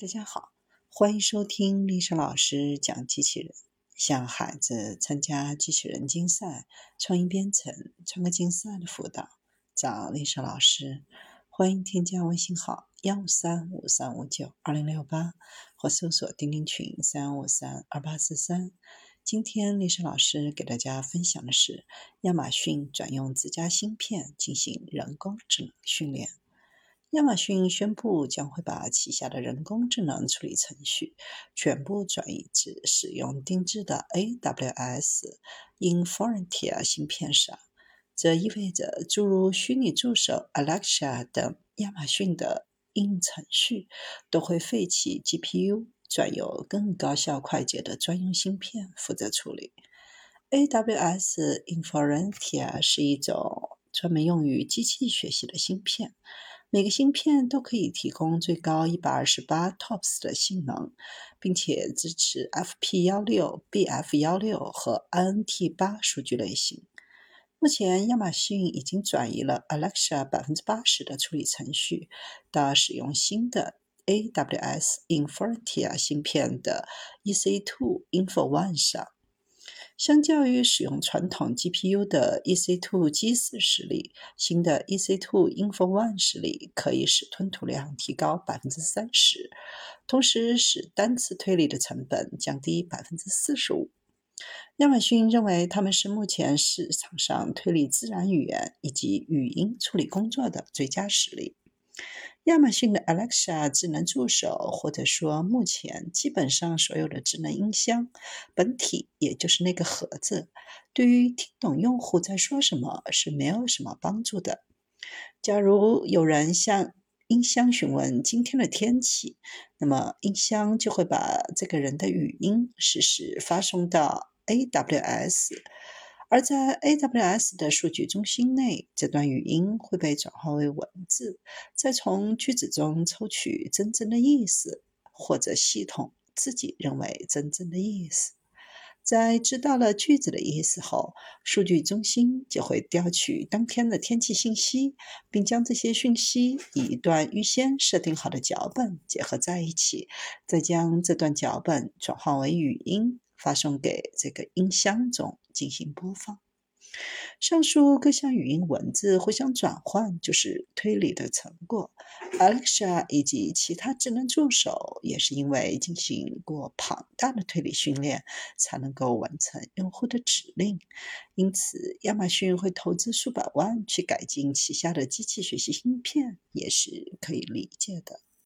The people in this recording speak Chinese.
大家好，欢迎收听丽莎老师讲机器人。向孩子参加机器人竞赛、创意编程、创客竞赛的辅导，找丽莎老师。欢迎添加微信号幺五三五三五九二零六八，或搜索钉钉群三五三二八四三。今天丽莎老师给大家分享的是亚马逊转用自家芯片进行人工智能训练。亚马逊宣布将会把旗下的人工智能处理程序全部转移至使用定制的 AWS Inferentia 芯片上。这意味着诸如虚拟助手 Alexa 等亚马逊的应用程序都会废弃 GPU，转由更高效快捷的专用芯片负责处理。AWS Inferentia 是一种专门用于机器学习的芯片。每个芯片都可以提供最高一百二十八 TOPS 的性能，并且支持 FP 幺六、BF 幺六和 INT 八数据类型。目前，亚马逊已经转移了 Alexa 百分之八十的处理程序到使用新的 AWS Inferentia 芯片的 EC2 InfoOne 上。相较于使用传统 GPU 的 EC2 G 四实例，新的 EC2 InfoOne 实例可以使吞吐量提高百分之三十，同时使单次推理的成本降低百分之四十五。亚马逊认为他们是目前市场上推理自然语言以及语音处理工作的最佳实例。亚马逊的 Alexa 智能助手，或者说目前基本上所有的智能音箱本体，也就是那个盒子，对于听懂用户在说什么是没有什么帮助的。假如有人向音箱询问今天的天气，那么音箱就会把这个人的语音实时发送到 AWS。而在 AWS 的数据中心内，这段语音会被转化为文字，再从句子中抽取真正的意思，或者系统自己认为真正的意思。在知道了句子的意思后，数据中心就会调取当天的天气信息，并将这些讯息以一段预先设定好的脚本结合在一起，再将这段脚本转化为语音。发送给这个音箱中进行播放。上述各项语音文字互相转换，就是推理的成果。Alexa 以及其他智能助手也是因为进行过庞大的推理训练，才能够完成用户的指令。因此，亚马逊会投资数百万去改进旗下的机器学习芯片，也是可以理解的。